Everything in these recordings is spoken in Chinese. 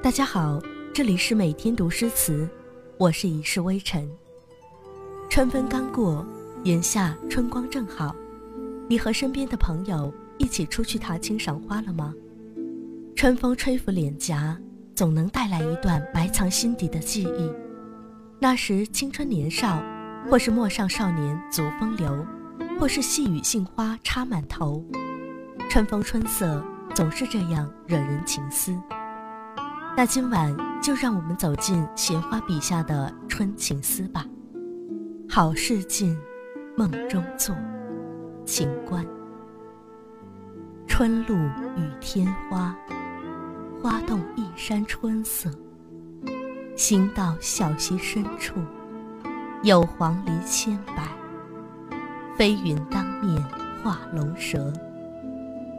大家好，这里是每天读诗词，我是一世微尘。春分刚过，眼下春光正好，你和身边的朋友一起出去踏青赏花了吗？春风吹拂脸颊，总能带来一段埋藏心底的记忆。那时青春年少，或是陌上少年足风流，或是细雨杏花插满头，春风春色总是这样惹人情思。那今晚就让我们走进闲花笔下的春情思吧。好事尽，梦中作，情关。春露与天花，花动一山春色。行到小溪深处，有黄鹂千百，飞云当面画龙蛇，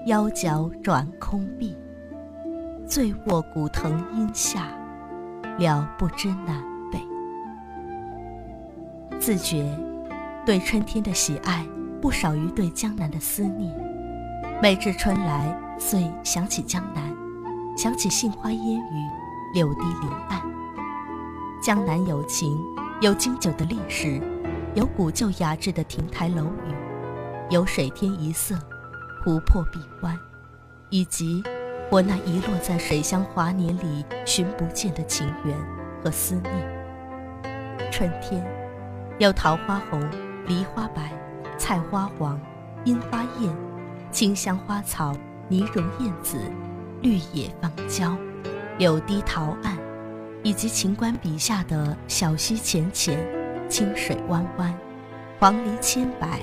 腰脚转空碧。醉卧古藤阴下，了不知南北。自觉对春天的喜爱，不少于对江南的思念。每至春来，遂想起江南，想起杏花烟雨，柳堤林岸。江南有情，有经久的历史，有古旧雅致的亭台楼宇，有水天一色，湖泊碧湾，以及。我那遗落在水乡华年里寻不见的情缘和思念。春天，有桃花红、梨花白、菜花黄、樱花艳、清香花草、泥融燕子、绿野芳郊、柳堤桃岸，以及秦观笔下的小溪浅浅、清水弯弯、黄鹂千百，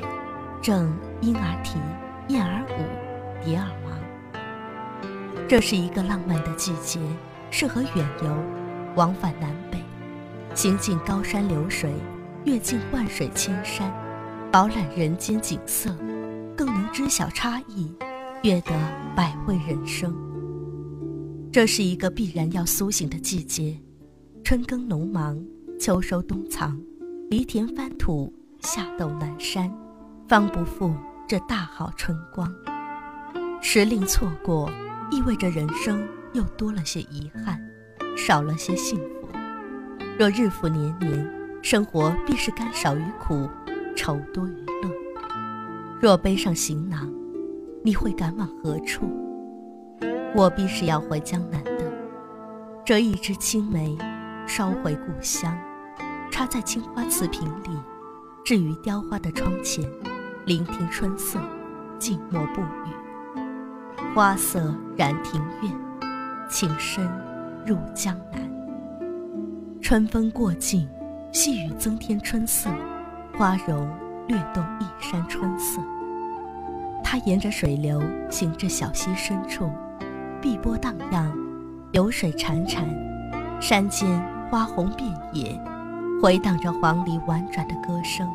正莺儿啼，燕儿舞，蝶儿忙。这是一个浪漫的季节，适合远游，往返南北，行进高山流水，阅尽万水千山，饱览人间景色，更能知晓差异，阅得百味人生。这是一个必然要苏醒的季节，春耕农忙，秋收冬藏，犁田翻土，夏斗南山，方不负这大好春光。时令错过。意味着人生又多了些遗憾，少了些幸福。若日复年年，生活必是甘少于苦，愁多于乐。若背上行囊，你会赶往何处？我必是要回江南的。折一枝青梅，捎回故乡，插在青花瓷瓶里，置于雕花的窗前，聆听春色，静默不语。花色染庭院，情深入江南。春风过境，细雨增添春色，花容略动一山春色。他沿着水流，行至小溪深处，碧波荡漾，流水潺潺，山间花红遍野，回荡着黄鹂婉转的歌声，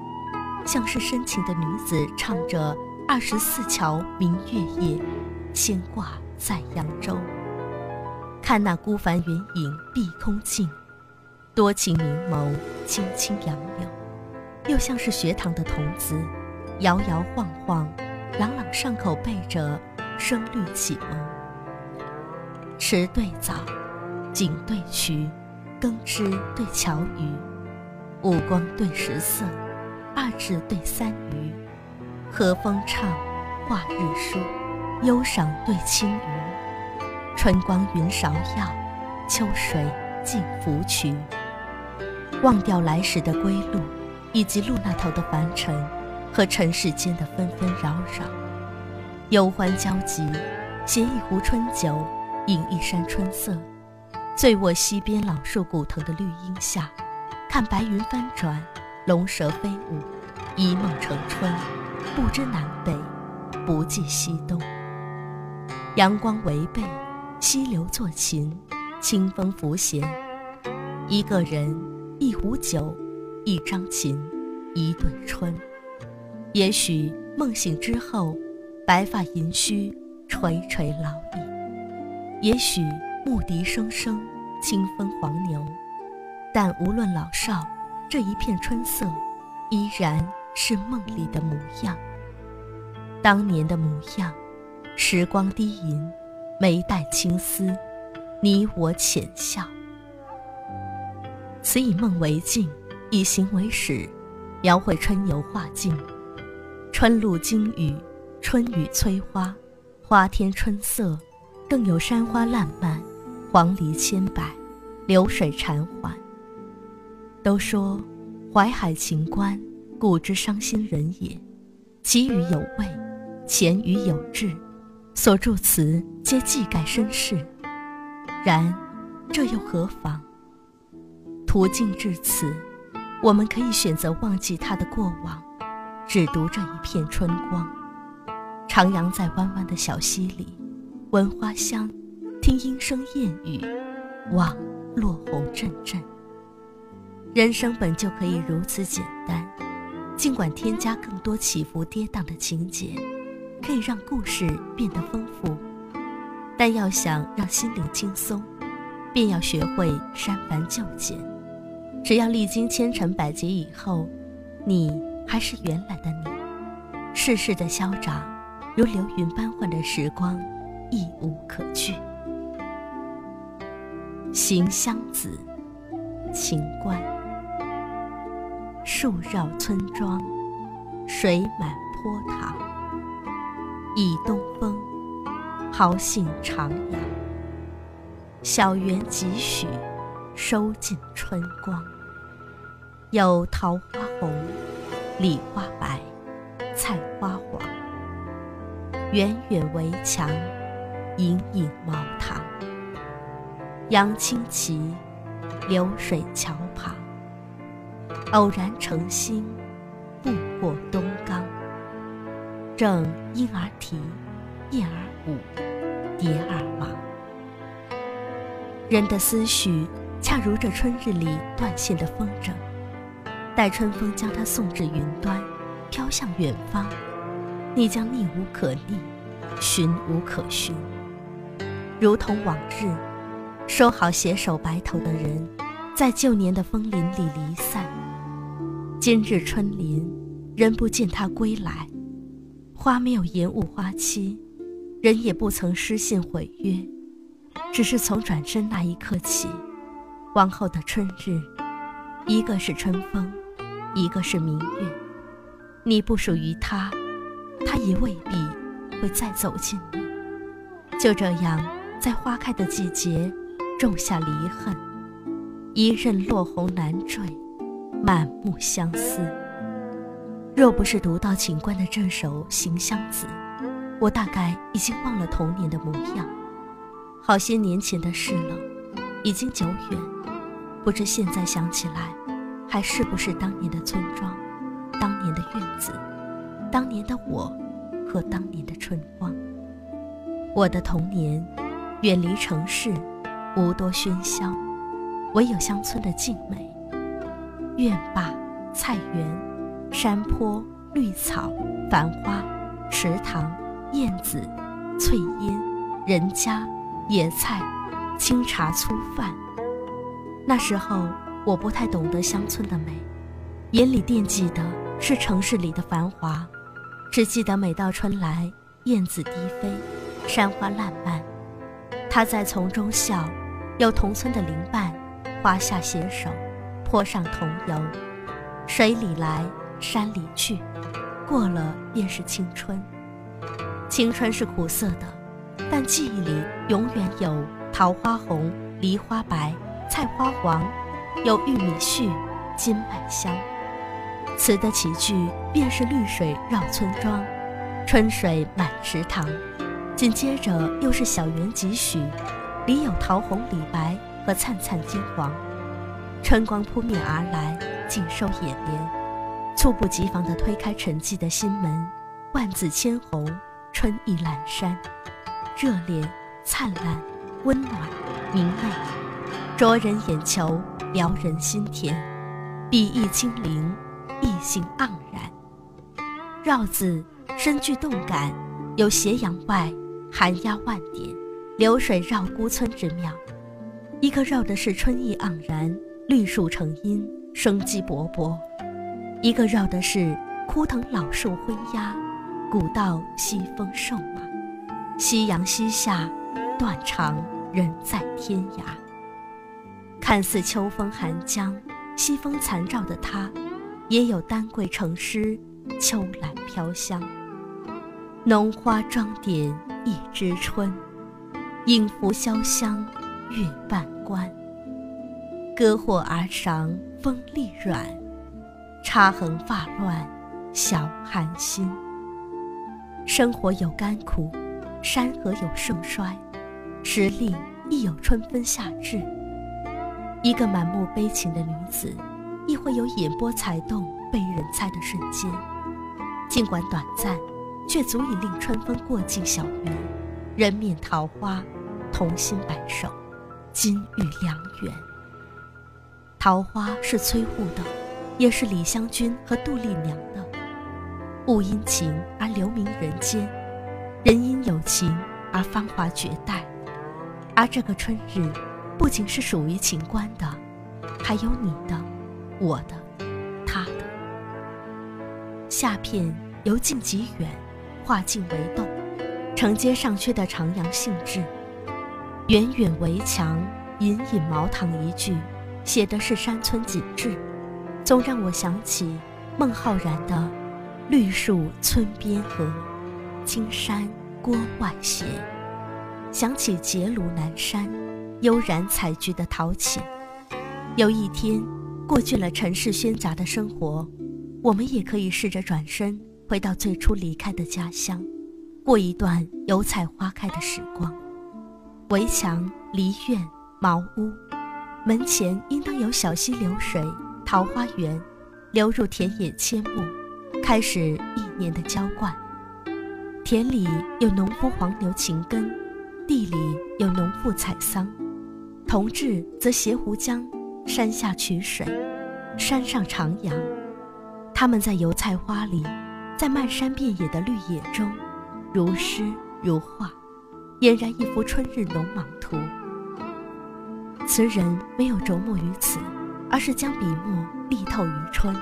像是深情的女子唱着“二十四桥明月夜”。牵挂在扬州，看那孤帆远影碧空尽，多情明眸轻轻杨柳，又像是学堂的童子，摇摇晃晃，朗朗上口背着声律启蒙。迟对早，景对渠，耕织对樵渔，五光对十色，二至对三余，和风唱，画日书。忧赏对轻娱，春光云芍药，秋水尽芙蕖。忘掉来时的归路，以及路那头的凡尘和尘世间的纷纷扰扰。忧欢交集，携一壶春酒，饮一山春色，醉卧溪边老树古藤的绿荫下，看白云翻转，龙蛇飞舞，一梦成春，不知南北，不计西东。阳光为背，溪流作琴，清风拂弦。一个人，一壶酒，一张琴，一对春。也许梦醒之后，白发银须垂垂老矣；也许牧笛声声，清风黄牛。但无论老少，这一片春色，依然是梦里的模样。当年的模样，时光低吟，眉黛青丝，你我浅笑。此以梦为镜，以形为始，描绘春游画境。春露惊雨，春雨催花，花天春色，更有山花烂漫，黄鹂千百，流水潺缓。都说淮海情关，故知伤心人也。其语有味，前语有志，所著词皆寄盖身世。然，这又何妨？途径至此，我们可以选择忘记他的过往，只读这一片春光。徜徉在弯弯的小溪里，闻花香，听莺声燕语，望落红阵阵。人生本就可以如此简单，尽管添加更多起伏跌宕的情节，可以让故事变得丰富，但要想让心灵轻松，便要学会删繁就简。只要历经千尘百劫以后，你还是原来的你。世事的消长，如流云般换的时光，亦无可惧。行香子，秦观。树绕村庄，水满坡塘。倚东风，豪兴徜徉。小园几许？收尽春光，有桃花红，李花白，菜花黄。远远围墙，隐隐茅堂。杨青旗，流水桥旁。偶然乘兴，步过东冈。正莺儿啼，燕儿舞，蝶儿忙。人的思绪。恰如这春日里断线的风筝，待春风将它送至云端，飘向远方，你将逆无可逆，寻无可寻。如同往日，说好携手白头的人，在旧年的枫林里离散。今日春临，人不见他归来，花没有延误花期，人也不曾失信毁约，只是从转身那一刻起。往后的春日，一个是春风，一个是明月。你不属于他，他也未必会再走近你。就这样，在花开的季节，种下离恨。一任落红难坠，满目相思。若不是读到秦观的这首《行香子》，我大概已经忘了童年的模样。好些年前的事了，已经久远。不知现在想起来，还是不是当年的村庄，当年的院子，当年的我，和当年的春光。我的童年，远离城市，无多喧嚣，唯有乡村的静美。院坝、菜园、山坡、绿草、繁花、池塘、燕子、翠烟、人家、野菜、清茶粗饭。那时候我不太懂得乡村的美，眼里惦记的是城市里的繁华，只记得每到春来，燕子低飞，山花烂漫，他在丛中笑，有同村的邻伴，花下携手，坡上同游，水里来，山里去，过了便是青春。青春是苦涩的，但记忆里永远有桃花红，梨花白。菜花黄，有玉米絮，金麦香。词的起句便是绿水绕村庄，春水满池塘。紧接着又是小园几许，里有桃红李白和灿灿金黄。春光扑面而来，尽收眼帘，猝不及防地推开沉寂的心门。万紫千红，春意阑珊，热烈、灿烂、温暖、明媚。灼人眼球，撩人心田，笔意轻灵，意兴盎然。绕字深具动感，有斜阳外寒鸦万点，流水绕孤村之妙，一个绕的是春意盎然，绿树成荫，生机勃勃；一个绕的是枯藤老树昏鸦，古道西风瘦马，夕阳西下，断肠人在天涯。看似秋风寒江，西风残照的他，也有丹桂成诗，秋兰飘香。浓花妆点一枝春，影拂潇湘月半关。歌或儿赏风力软，插横发乱晓寒心。生活有甘苦，山河有盛衰，时令亦有春分夏至。一个满目悲情的女子，亦会有眼波才动被人猜的瞬间，尽管短暂。却足以令春风过尽小园，人面桃花，同心白首，金玉良缘。桃花是崔护的，也是李香君和杜丽娘的。物因情而留名人间，人因有情而芳华绝代。而这个春日，不仅是属于情官的，还有你的、我的、他的。下片由近及远。画境为动，承接上阙的徜徉兴致。远远围墙，隐隐茅堂一句，写的是山村景致，总让我想起孟浩然的“绿树村边合，青山郭外斜”，想起结庐南山，悠然采菊的陶潜。有一天，过倦了尘世喧杂的生活，我们也可以试着转身。回到最初离开的家乡，过一段油菜花开的时光。围墙、梨院、茅屋，门前应当有小溪流水、桃花源，流入田野阡陌，开始一年的浇灌。田里有农夫黄牛勤耕，地里有农妇采桑，同志则携壶浆，山下取水，山上徜徉。他们在油菜花里。在漫山遍野的绿野中，如诗如画，俨然一幅春日农忙图。词人没有着墨于此，而是将笔墨力透于春。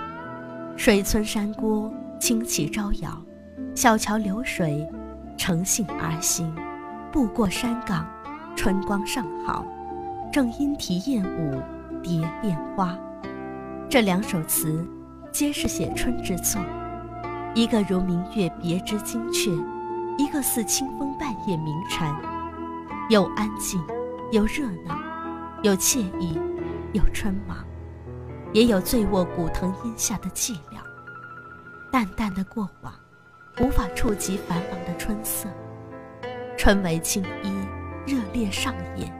水村山郭，清气招摇；小桥流水，乘兴而行。步过山岗，春光尚好，正莺啼燕舞，蝶恋花。这两首词，皆是写春之作。一个如明月别枝惊鹊，一个似清风半夜鸣蝉，有安静，有热闹，有惬意，有春忙，也有醉卧古藤荫下的寂寥。淡淡的过往，无法触及繁忙的春色。春为青衣，热烈上演。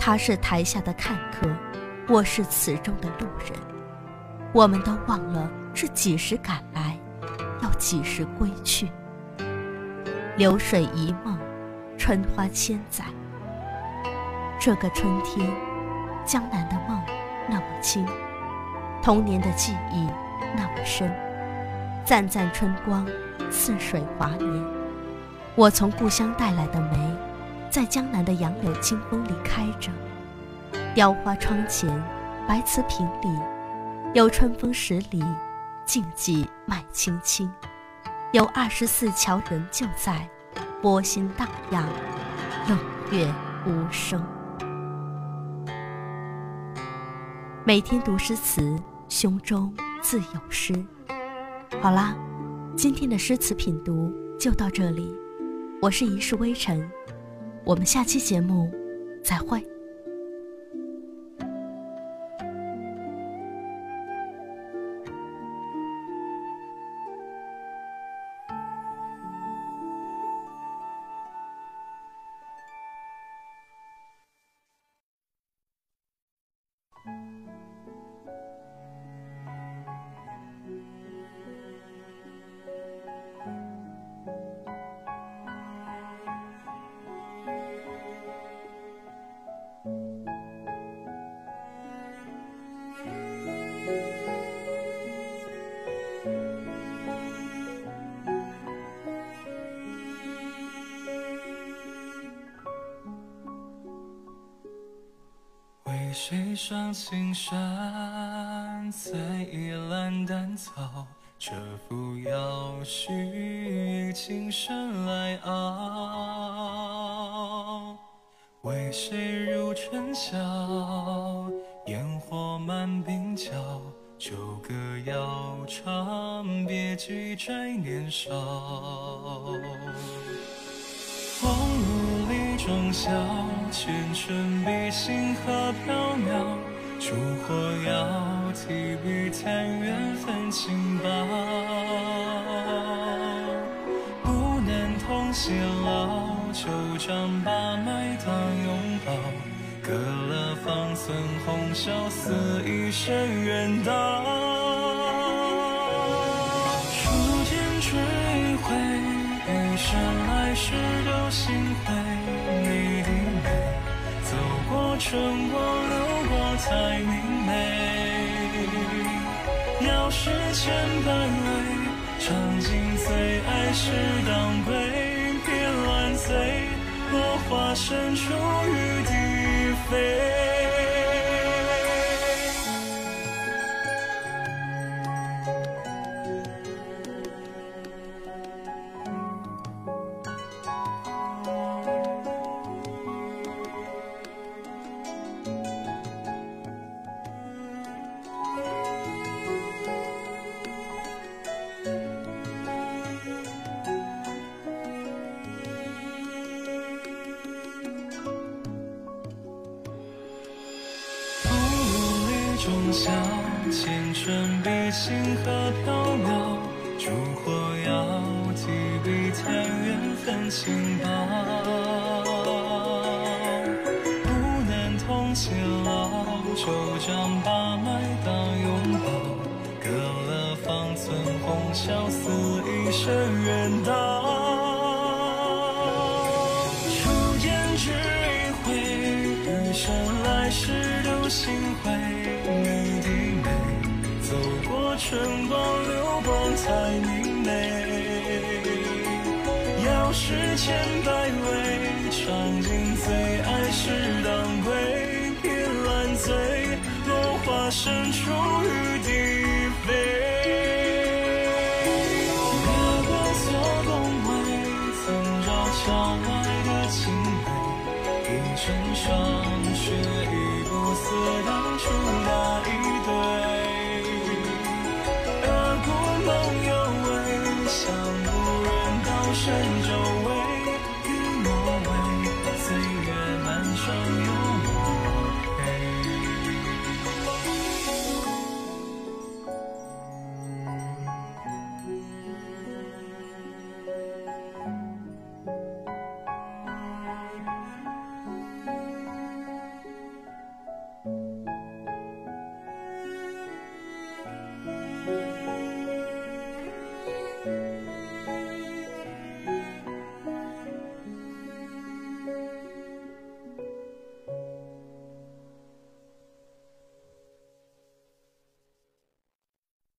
他是台下的看客，我是词中的路人。我们都忘了是几时赶来。要几时归去？流水一梦，春花千载。这个春天，江南的梦那么轻，童年的记忆那么深。簪簪春光，似水华年。我从故乡带来的梅，在江南的杨柳清风里开着。雕花窗前，白瓷瓶里，有春风十里。静寂麦青青，有二十四桥人就在，波心荡漾，冷月无声。每天读诗词，胸中自有诗。好啦，今天的诗词品读就到这里，我是一世微尘，我们下期节目再会。上青山，采一篮丹草，蛰伏腰须，轻声来熬。为谁入春宵？烟火满鬓角，旧歌谣唱，别举摘年少。荒芜里中晓，前尘比星河缥缈。烛火遥，提笔叹缘分轻薄。不能同偕老，旧账把脉当拥抱。隔了方寸红绡，似一生缘到。初见追悔，余生来世都心灰。春光，流过才明媚。鸟是千百味，尝尽最爱是当归，别乱醉，落花深处雨滴星河缥缈。烛火遥，提笔叹缘分轻薄。不能同偕老，旧账把脉当拥抱。隔了方寸红绡，似一生远道。春光流光才明媚。要是千百味，尝尽最爱是当归，别乱醉，落花深处